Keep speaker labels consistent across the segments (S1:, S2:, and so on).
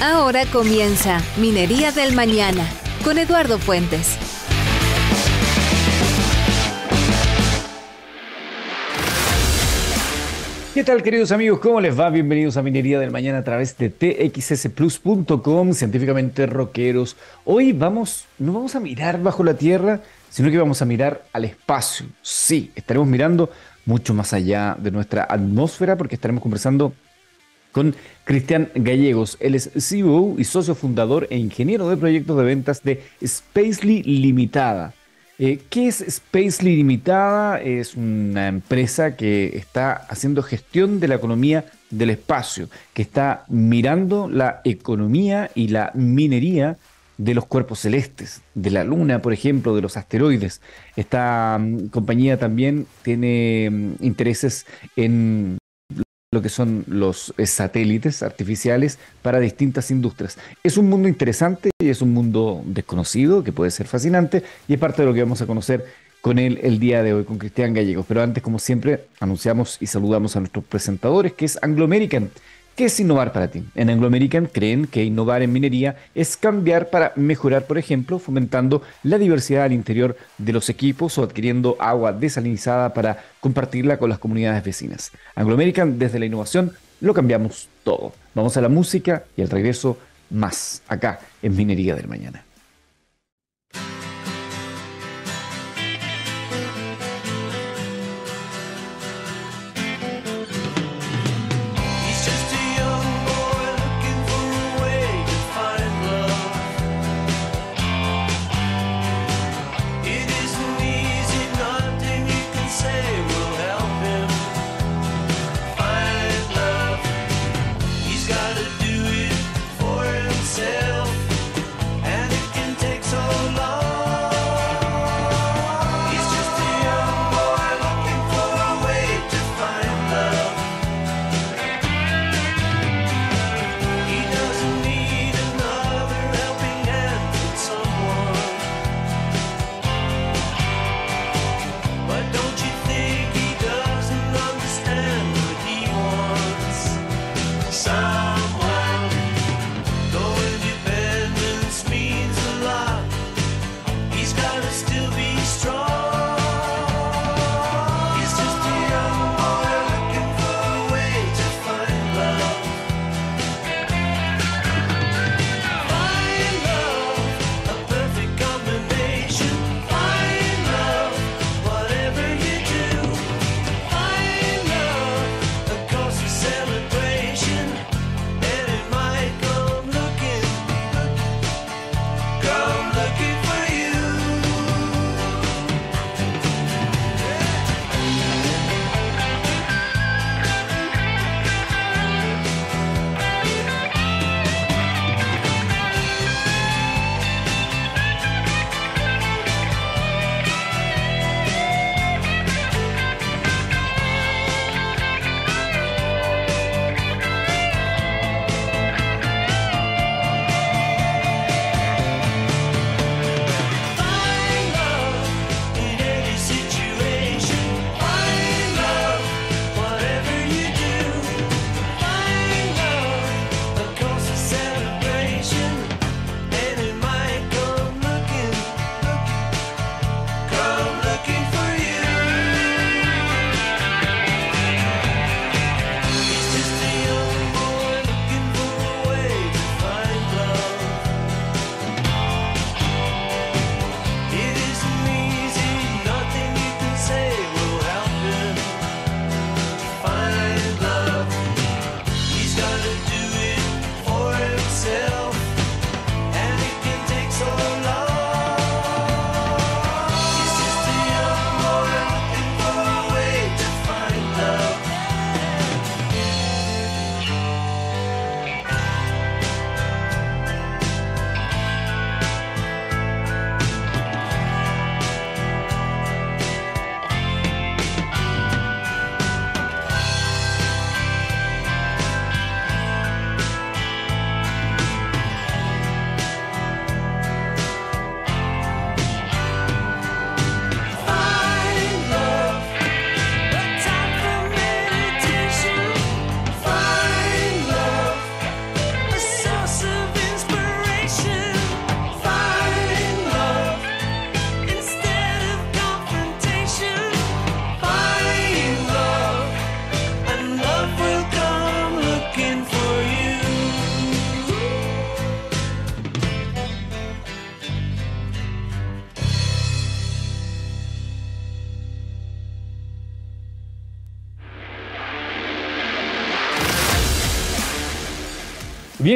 S1: Ahora comienza Minería del Mañana con Eduardo Fuentes.
S2: ¿Qué tal queridos amigos? ¿Cómo les va? Bienvenidos a Minería del Mañana a través de txsplus.com, científicamente rockeros. Hoy vamos, no vamos a mirar bajo la tierra, sino que vamos a mirar al espacio. Sí, estaremos mirando mucho más allá de nuestra atmósfera porque estaremos conversando con Cristian Gallegos. Él es CEO y socio fundador e ingeniero de proyectos de ventas de Spacely Limitada. Eh, ¿Qué es Spacely Limitada? Es una empresa que está haciendo gestión de la economía del espacio, que está mirando la economía y la minería de los cuerpos celestes, de la Luna, por ejemplo, de los asteroides. Esta mm, compañía también tiene mm, intereses en lo que son los eh, satélites artificiales para distintas industrias. Es un mundo interesante y es un mundo desconocido que puede ser fascinante y es parte de lo que vamos a conocer con él el día de hoy, con Cristian Gallegos. Pero antes, como siempre, anunciamos y saludamos a nuestros presentadores, que es Anglo American ¿Qué es innovar para ti? En Anglo American creen que innovar en minería es cambiar para mejorar, por ejemplo, fomentando la diversidad al interior de los equipos o adquiriendo agua desalinizada para compartirla con las comunidades vecinas. Anglo American, desde la innovación, lo cambiamos todo. Vamos a la música y al regreso más acá en Minería del Mañana.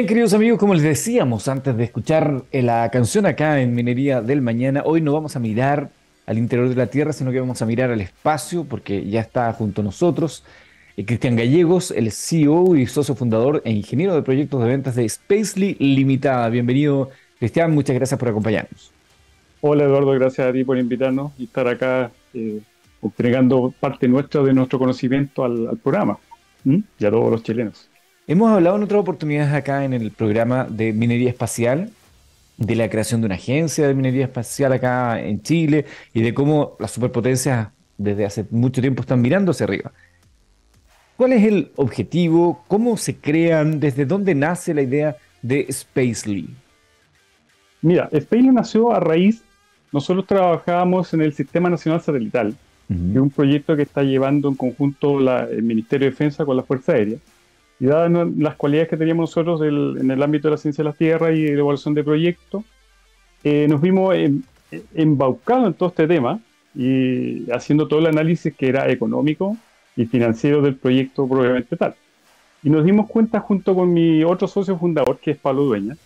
S2: Bien, queridos amigos, como les decíamos antes de escuchar eh, la canción acá en Minería del Mañana, hoy no vamos a mirar al interior de la Tierra, sino que vamos a mirar al espacio, porque ya está junto a nosotros eh, Cristian Gallegos, el CEO y socio fundador e ingeniero de proyectos de ventas de Spacely Limitada. Bienvenido, Cristian, muchas gracias por acompañarnos.
S3: Hola Eduardo, gracias a ti por invitarnos y estar acá eh, entregando parte nuestra de nuestro conocimiento al, programa y a todos los chilenos.
S2: Hemos hablado en otras oportunidades acá en el programa de minería espacial, de la creación de una agencia de minería espacial acá en Chile y de cómo las superpotencias desde hace mucho tiempo están mirando hacia arriba. ¿Cuál es el objetivo? ¿Cómo se crean? ¿Desde dónde nace la idea de Spacely?
S3: Mira, Spacely nació a raíz, nosotros trabajábamos en el Sistema Nacional Satelital, de un proyecto que está llevando en conjunto el Ministerio de Defensa con la Fuerza Aérea y dadas las cualidades que teníamos nosotros en el ámbito de la ciencia de la Tierra y de evaluación de proyectos, eh, nos vimos embaucados en todo este tema y haciendo todo el análisis que era económico y financiero del proyecto probablemente tal. Y nos dimos cuenta junto con mi otro socio fundador, que es Pablo Dueña,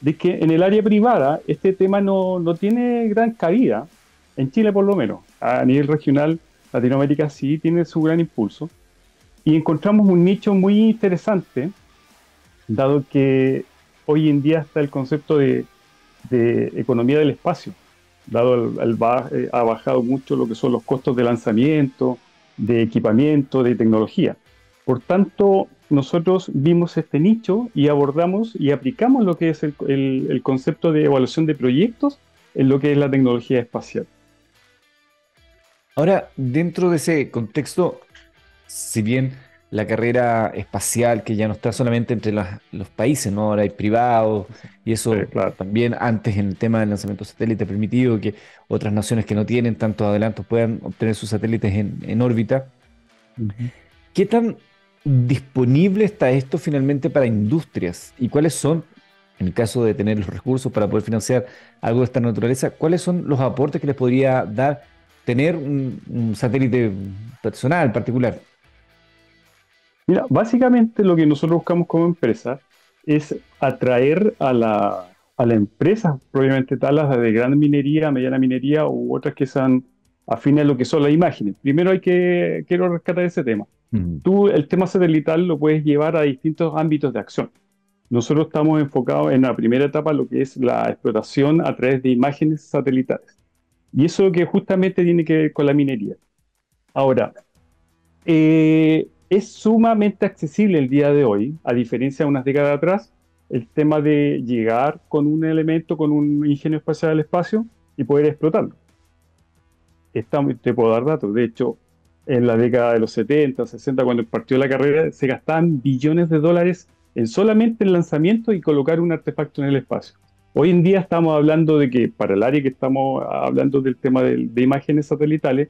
S3: de que en el área privada este tema no, no tiene gran cabida, en Chile por lo menos. A nivel regional, Latinoamérica sí tiene su gran impulso y encontramos un nicho muy interesante, dado que hoy en día está el concepto de, economía del espacio, dado el, eh, ha bajado mucho lo que son los costos de lanzamiento, de equipamiento, de tecnología. Por tanto, nosotros vimos este nicho y abordamos y aplicamos lo que es el, el concepto de evaluación de proyectos en lo que es la tecnología espacial.
S2: Ahora, dentro de ese contexto, si bien la carrera espacial que ya no está solamente entre los países, ¿no? Ahora hay privados y eso también antes en el tema del lanzamiento satélite ha permitido que otras naciones que no tienen tantos adelantos puedan obtener sus satélites en, órbita. ¿Qué tan disponible está esto finalmente para industrias? ¿Y cuáles son, en el caso de tener los recursos para poder financiar algo de esta naturaleza, cuáles son los aportes que les podría dar tener un satélite personal particular?
S3: Mira, básicamente lo que nosotros buscamos como empresa es atraer a la, a la empresa, probablemente tal, las de gran minería, mediana minería u otras que sean afines a lo que son las imágenes. Primero hay que, quiero rescatar ese tema. Tú el tema satelital lo puedes llevar a distintos ámbitos de acción. Nosotros estamos enfocados en la primera etapa, lo que es la explotación a través de imágenes satelitales. Y eso que justamente tiene que ver con la minería. Ahora, eh, es sumamente accesible el día de hoy, a diferencia de unas décadas atrás, el tema de llegar con un elemento, con un ingenio espacial al espacio y poder explotarlo. te puedo dar datos, de hecho, en la década de los 70, 60, cuando partió la carrera, se gastaban billones de dólares en solamente el lanzamiento y colocar un artefacto en el espacio. Hoy en día estamos hablando de que para el área que estamos hablando del tema de imágenes satelitales,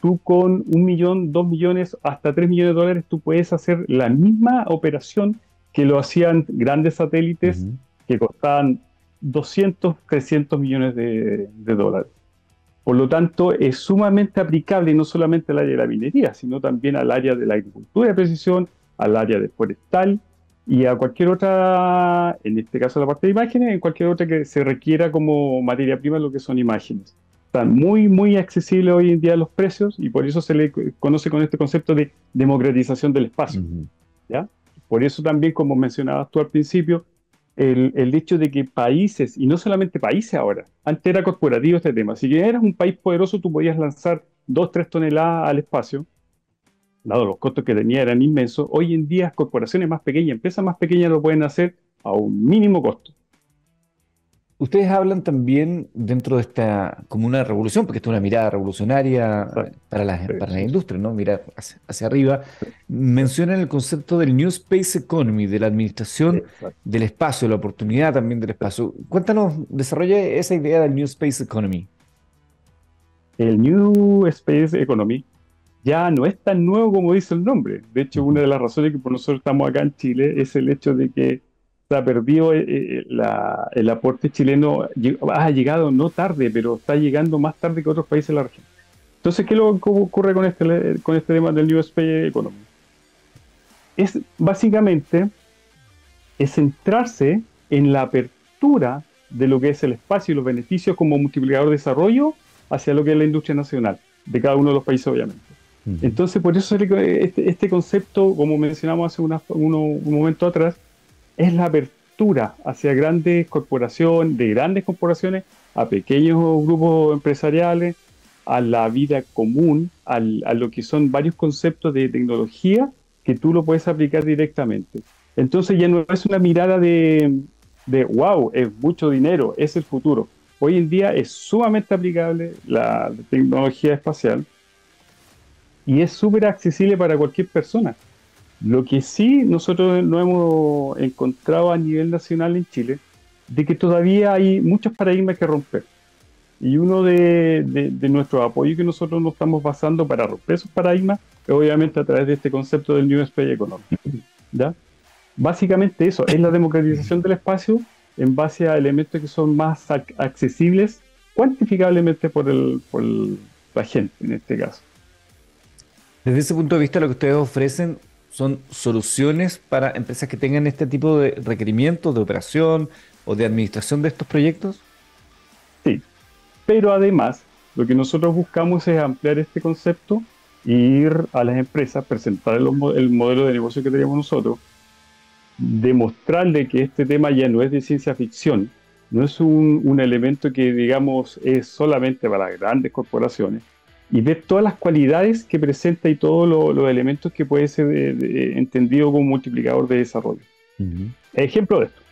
S3: tú con un millón, dos millones, hasta tres millones de dólares, tú puedes hacer la misma operación que lo hacían grandes satélites que costaban 200, 300 millones de, dólares. Por lo tanto, es sumamente aplicable no solamente al área de la minería, sino también al área de la agricultura de precisión, al área de forestal y a cualquier otra, en este caso la parte de imágenes, en cualquier otra que se requiera como materia prima lo que son imágenes están muy, muy accesibles hoy en día los precios y por eso se le conoce con este concepto de democratización del espacio. ¿ya? Por eso también, como mencionabas tú al principio, el, el, hecho de que países, y no solamente países ahora, antes era corporativo este tema, si eras un país poderoso tú podías lanzar 2, 3 toneladas al espacio, dado los costos que tenía eran inmensos, hoy en día corporaciones más pequeñas, empresas más pequeñas lo pueden hacer a un mínimo costo.
S2: Ustedes hablan también dentro de esta como una revolución, porque esto es una mirada revolucionaria para la, para la industria, ¿no? Mirar hacia, arriba. Mencionan el concepto del New Space Economy, de la administración del espacio, la oportunidad también del espacio. Cuéntanos, desarrolla esa idea del New Space Economy.
S3: El New Space Economy ya no es tan nuevo como dice el nombre. De hecho, una de las razones que por nosotros estamos acá en Chile es el hecho de que ha perdido eh, eh, el aporte chileno, ha llegado no tarde, pero está llegando más tarde que otros países de la región. Entonces, ¿qué es lo que ocurre con este, con este tema del New Space Economy? Es básicamente es centrarse en la apertura de lo que es el espacio y los beneficios como multiplicador de desarrollo hacia lo que es la industria nacional, de cada uno de los países, obviamente. Entonces, por eso este, este, concepto, como mencionamos hace un momento atrás, es la apertura hacia grandes corporaciones, de grandes corporaciones, a pequeños grupos empresariales, a la vida común, a lo que son varios conceptos de tecnología que tú lo puedes aplicar directamente. Entonces ya no es una mirada de, de wow, es mucho dinero, es el futuro. Hoy en día es sumamente aplicable la tecnología espacial y es súper accesible para cualquier persona. Lo que sí nosotros no hemos encontrado a nivel nacional en Chile, de que todavía hay muchos paradigmas que romper. Y uno de, de, nuestros apoyos que nosotros nos estamos basando para romper esos paradigmas es obviamente a través de este concepto del New Space Economy. ¿ya? Básicamente eso, es la democratización del espacio en base a elementos que son más accesibles cuantificablemente por, el, por la gente en este caso.
S2: Desde ese punto de vista, lo que ustedes ofrecen son soluciones para empresas que tengan este tipo de requerimientos de operación o de administración de estos proyectos.
S3: Sí, pero además lo que nosotros buscamos es ampliar este concepto e ir a las empresas, presentar el, el modelo de negocio que tenemos nosotros, demostrarle que este tema ya no es de ciencia ficción, no es un, un elemento que digamos es solamente para grandes corporaciones, y ver todas las cualidades que presenta y todos los elementos que puede ser entendido como multiplicador de desarrollo. Ejemplo de esto.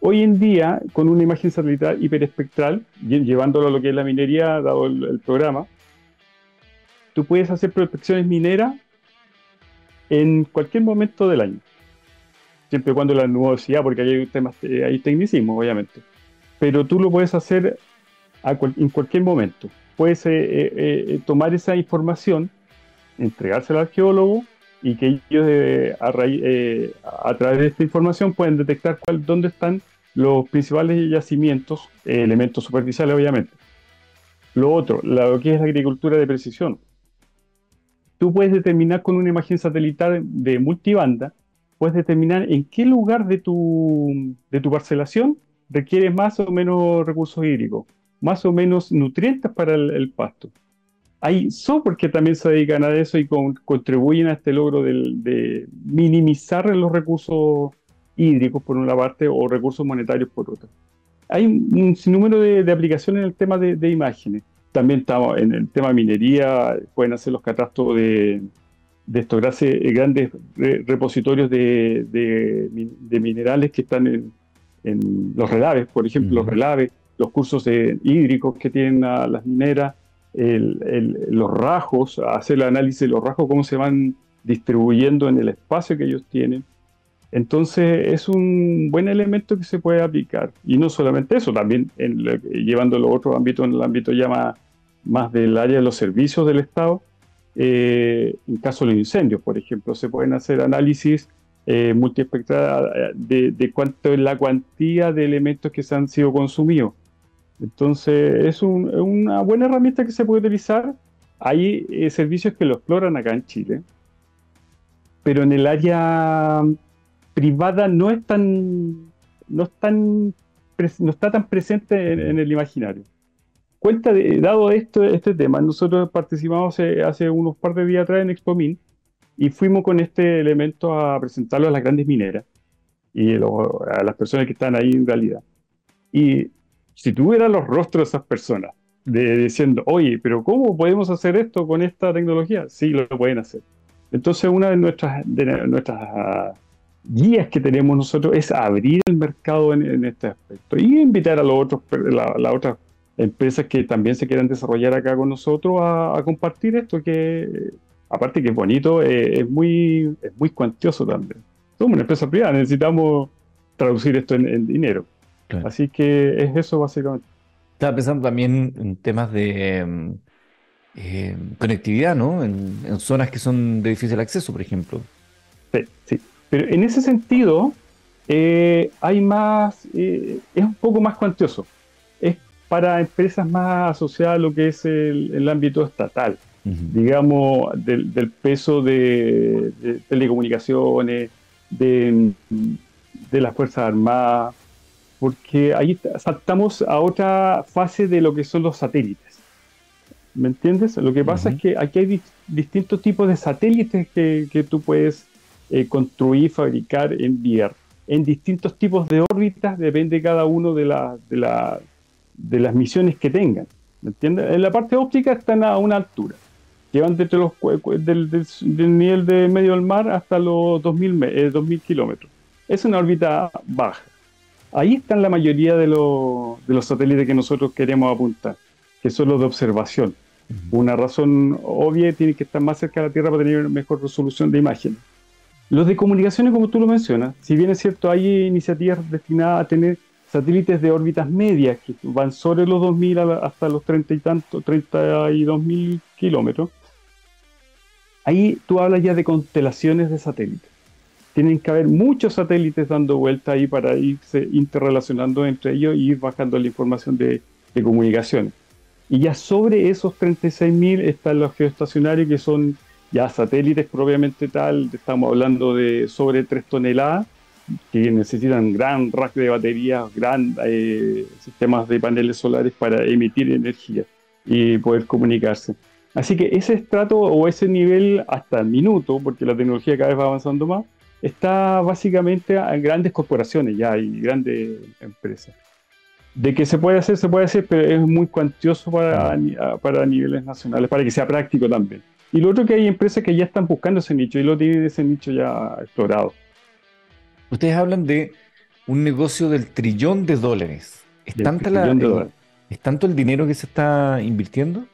S3: Hoy en día, con una imagen satelital hiperespectral, llevándolo a lo que es la minería, dado el, programa, tú puedes hacer prospecciones mineras en cualquier momento del año. Siempre y cuando la nubosidad, porque hay temas, eh, hay tecnicismo, obviamente. Pero tú lo puedes hacer en cualquier momento puedes eh, eh, eh, tomar esa información, entregársela al arqueólogo y que ellos a, través de esta información pueden detectar cuál, dónde están los principales yacimientos, elementos superficiales obviamente. Lo otro, lo que es la agricultura de precisión. Tú puedes determinar con una imagen satelital de multibanda, puedes determinar en qué lugar de tu, de tu parcelación requiere más o menos recursos hídricos más o menos nutrientes para el, pasto. Hay software que también se dedican a eso y contribuyen a este logro de, minimizar los recursos hídricos por una parte o recursos monetarios por otra. Hay un sinnúmero de, aplicaciones en el tema de, imágenes. También estamos en el tema de minería, pueden hacer los catastros de, estos grandes repositorios de, minerales que están en, los relaves, por ejemplo, los relaves los cursos hídricos que tienen las mineras, los rajos, hacer el análisis de los rajos, cómo se van distribuyendo en el espacio que ellos tienen. Entonces es un buen elemento que se puede aplicar. Y no solamente eso, también llevándolo a otro ámbito, en el ámbito ya más, del área de los servicios del Estado, eh, en caso de los incendios, por ejemplo, se pueden hacer análisis eh, multiespectral eh, de, de, cuánto es la cuantía de elementos que se han sido consumidos. Entonces, es una buena herramienta que se puede utilizar. Hay eh, servicios que lo exploran acá en Chile, pero en el área privada no es tan, no no está tan presente en, el imaginario. Cuenta de, dado esto, este tema, nosotros participamos hace, unos par de días atrás en Expomin y fuimos con este elemento a presentarlo a las grandes mineras y a las personas que están ahí en realidad. Y si tuviera los rostros de esas personas, de, diciendo, oye, pero ¿cómo podemos hacer esto con esta tecnología? Sí, lo pueden hacer. Entonces, una de nuestras, de nuestras ah, guías que tenemos nosotros es abrir el mercado en, este aspecto y invitar a los otros, las otras empresas que también se quieran desarrollar acá con nosotros a, compartir esto que, aparte que es bonito, eh, es, muy, es muy cuantioso también. Somos una empresa privada, necesitamos traducir esto en dinero. Así que es eso básicamente.
S2: Estaba pensando también en temas de mm, eh, conectividad, ¿no? En, zonas que son de difícil acceso, por ejemplo.
S3: Sí, sí. Pero en ese sentido, eh, hay más, eh, es un poco más cuantioso. Es para empresas más asociadas a lo que es el, ámbito estatal, digamos, del, peso de, de telecomunicaciones, de de las Fuerzas Armadas, porque ahí saltamos a otra fase de lo que son los satélites. ¿Me entiendes? Lo que pasa es que aquí hay distintos tipos de satélites que, que tú puedes eh, construir, fabricar, enviar en distintos tipos de órbitas, depende cada uno de, la, de, la, de las misiones que tengan. ¿Me entiendes? En la parte óptica están a una altura, que van desde los, del, del, nivel de medio del mar hasta los 2000, eh, 2000 kilómetros. Es una órbita baja. Ahí están la mayoría de, los, de los satélites que nosotros queremos apuntar, que son los de observación. Una razón obvia tiene que estar más cerca de la Tierra para tener mejor resolución de imágenes. Los de comunicaciones, como tú lo mencionas, si bien es cierto, hay iniciativas destinadas a tener satélites de órbitas medias que van sobre los 2.000 hasta los 30 y tanto, 32.000 kilómetros. Ahí tú hablas ya de constelaciones de satélites. Tienen que haber muchos satélites dando vuelta ahí para irse interrelacionando entre ellos y ir bajando la información de, de comunicaciones. Y ya sobre esos 36.000 están los geoestacionarios que son ya satélites propiamente tal, estamos hablando de sobre 3 toneladas, que necesitan gran rack de baterías, gran eh, sistemas de paneles solares para emitir energía y poder comunicarse. Así que ese estrato o ese nivel hasta el minuto, porque la tecnología cada vez va avanzando más, está básicamente en grandes corporaciones ya y grandes empresas. De que se puede hacer, se puede hacer, pero es muy cuantioso para, para niveles nacionales, para que sea práctico también. Y lo otro que hay empresas que ya están buscando ese nicho y lo tienen ese nicho ya explorado.
S2: Ustedes hablan de un negocio del trillón de dólares. ¿Es, tanta la, ¿Es tanto el dinero que se está invirtiendo?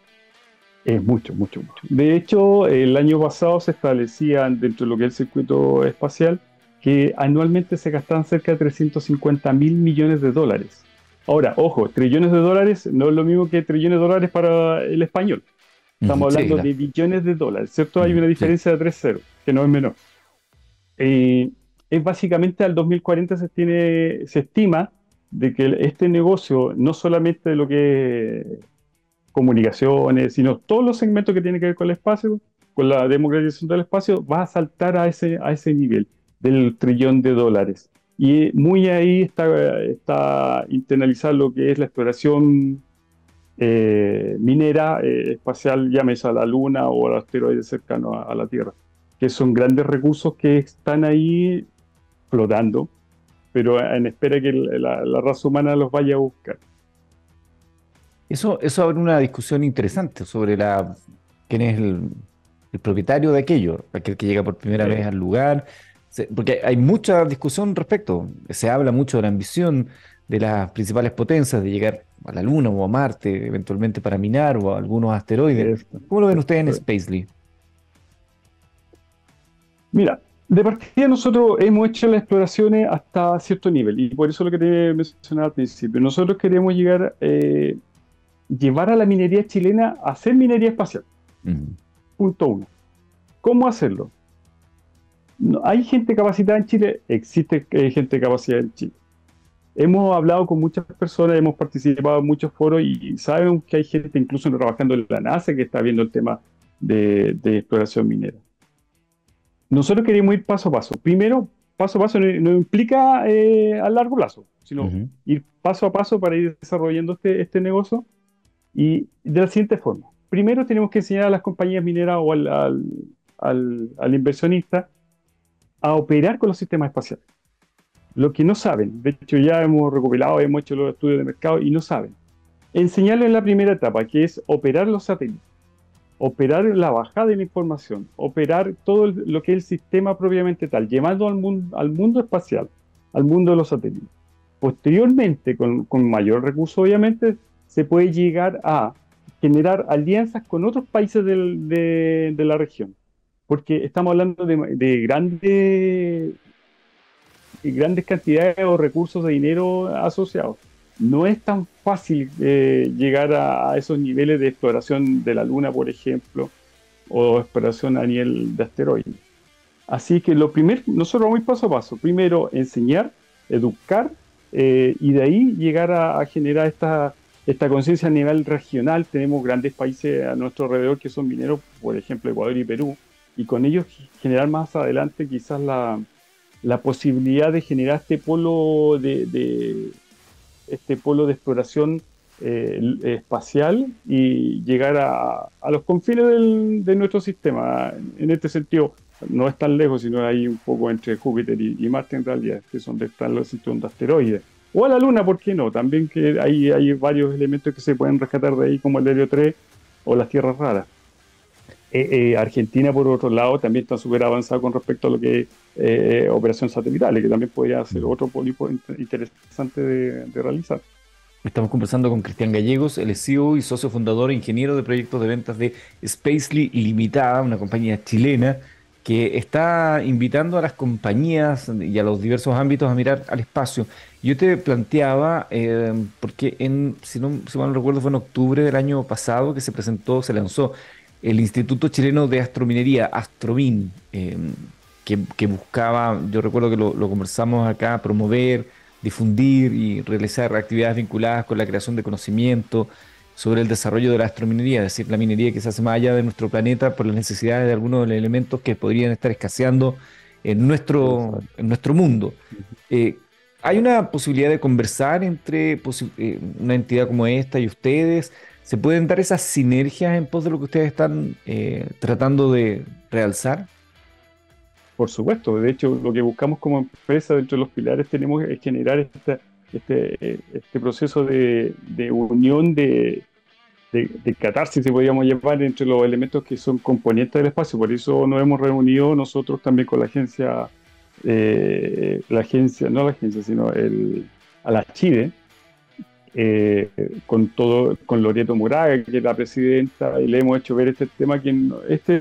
S3: Es mucho, mucho, mucho. De hecho, el año pasado se establecían dentro de lo que es el circuito espacial que anualmente se gastaban cerca de 350 mil millones de dólares. Ahora, ojo, trillones de dólares no es lo mismo que trillones de dólares para el español. Estamos hablando de billones de dólares, ¿cierto? Hay una diferencia de 3 ceros, que no es menor. Eh, es básicamente al 2040 se, tiene, se estima de que este negocio, no solamente de lo que es comunicaciones, sino todos los segmentos que tienen que ver con el espacio, con la democratización del espacio, va a saltar a ese, a ese nivel del trillón de dólares. Y muy ahí está, está internalizado lo que es la exploración eh, minera eh, espacial, llámese a la Luna o al asteroide cercano a, la Tierra, que son grandes recursos que están ahí flotando, pero en espera que la, raza humana los vaya a buscar.
S2: Eso, eso abre una discusión interesante sobre la, quién es el, propietario de aquello, aquel que llega por primera vez al lugar, porque hay mucha discusión respecto, se habla mucho de la ambición de las principales potencias de llegar a la Luna o a Marte, eventualmente para minar o a algunos asteroides. ¿Cómo lo ven ustedes en Spacely?
S3: Mira, de partida nosotros hemos hecho las exploraciones hasta cierto nivel y por eso lo que te mencionaba al principio. Nosotros queremos llegar, eh, llevar a la minería chilena a hacer minería espacial. Punto uno. ¿Cómo hacerlo? ¿Hay gente capacitada en Chile? Existe eh, gente capacitada en Chile hemos hablado con muchas personas, hemos participado en muchos foros y saben que hay gente incluso trabajando en la NASA que está viendo el tema de, exploración minera. Nosotros queremos ir paso a paso. Primero, paso a paso no, implica eh, a largo plazo, sino ir paso a paso para ir desarrollando este, este negocio y de la siguiente forma. Primero tenemos que enseñar a las compañías mineras o al, al, al inversionista a operar con los sistemas espaciales lo que no saben, de hecho ya hemos recopilado, hemos hecho los estudios de mercado y no saben. Enseñarles en la primera etapa, que es operar los satélites, operar la bajada de la información, operar todo lo que es el sistema propiamente tal, llevando al mundo, al mundo espacial, al mundo de los satélites. Posteriormente, con, mayor recurso obviamente, se puede llegar a generar alianzas con otros países de, la región, porque estamos hablando de, de grandes grandes cantidades o recursos de dinero asociados. No es tan fácil eh, llegar a, esos niveles de exploración de la Luna, por ejemplo, o exploración a nivel de asteroides. Así que lo primero, nosotros vamos paso a paso. Primero, enseñar, educar eh, y de ahí llegar a, generar esta, esta conciencia a nivel regional. Tenemos grandes países a nuestro alrededor que son mineros, por ejemplo, Ecuador y Perú, y con ellos generar más adelante quizás la, posibilidad de generar este polo de, este polo de exploración eh, espacial y llegar a, los confines de nuestro sistema. En este sentido, no es tan lejos, sino ahí un poco entre Júpiter y, Marte en realidad, que son donde están los cinturones de asteroides. O a la Luna, ¿por qué no? También que hay, hay varios elementos que se pueden rescatar de ahí, como el helio 3 o las tierras raras. Eh, eh, Argentina, por otro lado, también está súper avanzada con respecto a lo que es eh, operación satelital, que también podría ser mm. otro pólipo interesante de, realizar.
S2: Estamos conversando con Cristian Gallegos, el CEO y socio fundador e ingeniero de proyectos de ventas de Spacely Limitada, una compañía chilena que está invitando a las compañías y a los diversos ámbitos a mirar al espacio. Yo te planteaba, eh, porque en, si, no, si mal no recuerdo, fue en octubre del año pasado que se presentó, se lanzó el Instituto Chileno de Astrominería, Astromin, eh, que, buscaba, yo recuerdo que lo, lo, conversamos acá, promover, difundir y realizar actividades vinculadas con la creación de conocimiento, sobre el desarrollo de la astrominería, es decir, la minería que se hace más allá de nuestro planeta por las necesidades de algunos de los elementos que podrían estar escaseando en nuestro, en nuestro mundo. Eh, ¿Hay una posibilidad de conversar entre eh, una entidad como esta y ustedes? ¿Se pueden dar esas sinergias en pos de lo que ustedes están eh, tratando de realzar?
S3: Por supuesto, de hecho lo que buscamos como empresa dentro de los pilares tenemos es generar esta este, este proceso de, unión de, de, catarsis, si podríamos llamar, entre los elementos que son componentes del espacio. Por eso nos hemos reunido nosotros también con la agencia, eh, la agencia, no la agencia, sino el, a la Chile, eh, con todo, con Loreto Muraga, que es la presidenta, y le hemos hecho ver este tema, que este,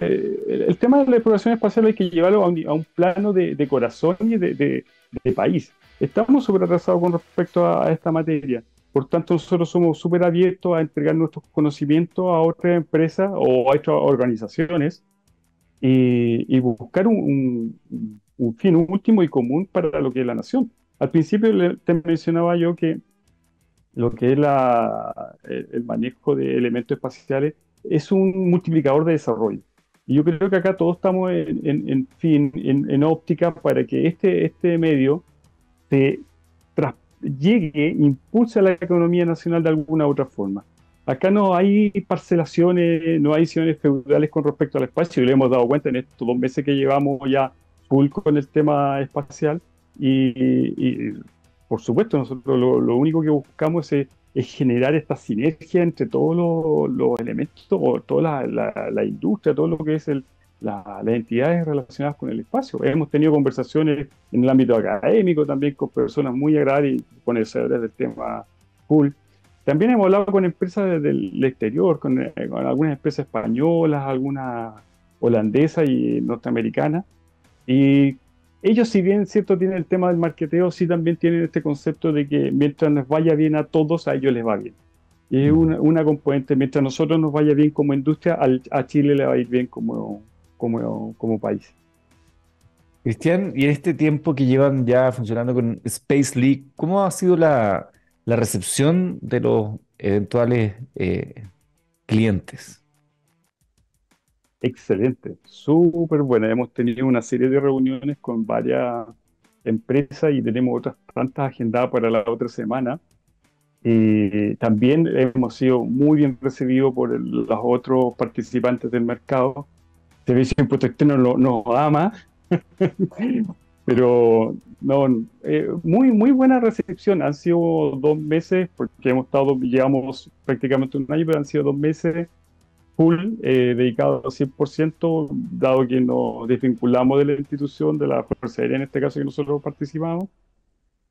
S3: el, tema de la exploración espacial hay que llevarlo a un, plano de, corazón y de, de país estamos súper atrasados con respecto a, esta materia. Por tanto, nosotros somos súper abiertos a entregar nuestros conocimientos a otras empresas o a otras organizaciones y, buscar un, fin último y común para lo que es la nación. Al principio te mencionaba yo que lo que es la, el, manejo de elementos espaciales es un multiplicador de desarrollo. Y yo creo que acá todos estamos en, fin, en, óptica para que este, este medio se llegue, impulse a la economía nacional de alguna u otra forma. Acá no hay parcelaciones, no hay decisiones feudales con respecto al espacio, y le hemos dado cuenta en estos dos meses que llevamos ya full con el tema espacial. Y, por supuesto, nosotros lo, único que buscamos es, generar esta sinergia entre todos los, elementos, o toda la, la, industria, todo lo que es el, las entidades relacionadas con el espacio. Hemos tenido conversaciones en el ámbito académico también con personas muy agradables y conocedores del tema full. También hemos hablado con empresas del exterior, con, eh, con algunas empresas españolas, algunas holandesas y norteamericanas. Y ellos, si bien cierto tienen el tema del marketeo, sí también tienen este concepto de que mientras nos vaya bien a todos, a ellos les va bien. Y es una, una componente, mientras nosotros nos vaya bien como industria, a Chile le va a ir bien como, como, como país.
S2: Cristian, y en este tiempo que llevan ya funcionando con Space League, ¿cómo ha sido la, recepción de los eventuales eh, clientes?
S3: Excelente, súper buena. Hemos tenido una serie de reuniones con varias empresas y tenemos otras tantas agendadas para la otra semana. Y también hemos sido muy bien recibidos por los otros participantes del mercado De Protección nos, nos ama, pero no, eh, muy, muy buena recepción. Han sido dos meses, porque hemos estado, llevamos prácticamente un año, pero han sido dos meses full, eh, dedicados al 100%, dado que nos desvinculamos de la institución, de la Fuerza Aérea en este caso que nosotros participamos,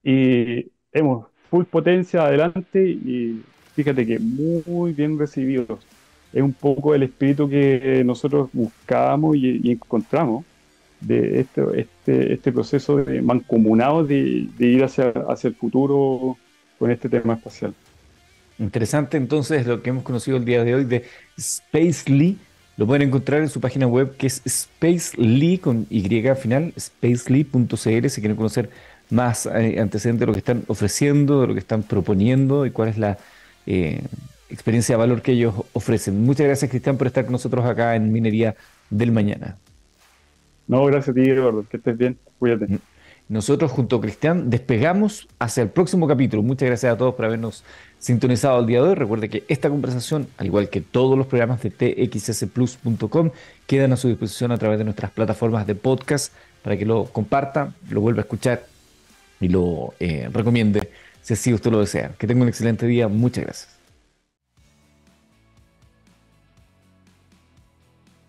S3: y hemos full potencia adelante y fíjate que muy bien recibidos es un poco el espíritu que nosotros buscábamos y, encontramos de este, este, este, proceso de mancomunado de, ir hacia, hacia el futuro con este tema espacial.
S2: Interesante entonces lo que hemos conocido el día de hoy de Spacely. Lo pueden encontrar en su página web que es Spacely con Y final, spacely.cl si quieren conocer más eh, antecedentes de lo que están ofreciendo, de lo que están proponiendo y cuál es la eh, experiencia de valor que ellos ofrecen. Muchas gracias, Cristian, por estar con nosotros acá en Minería del Mañana.
S3: No, gracias a ti, Eduardo. Que estés bien. Cuídate. Mm.
S2: Nosotros junto a Cristian despegamos hacia el próximo capítulo. Muchas gracias a todos por habernos sintonizado el día de hoy. Recuerde que esta conversación, al igual que todos los programas de txsplus.com, quedan a su disposición a través de nuestras plataformas de podcast para que lo comparta, lo vuelva a escuchar y lo eh, recomiende si así usted lo desea. Que tenga un excelente día. Muchas gracias.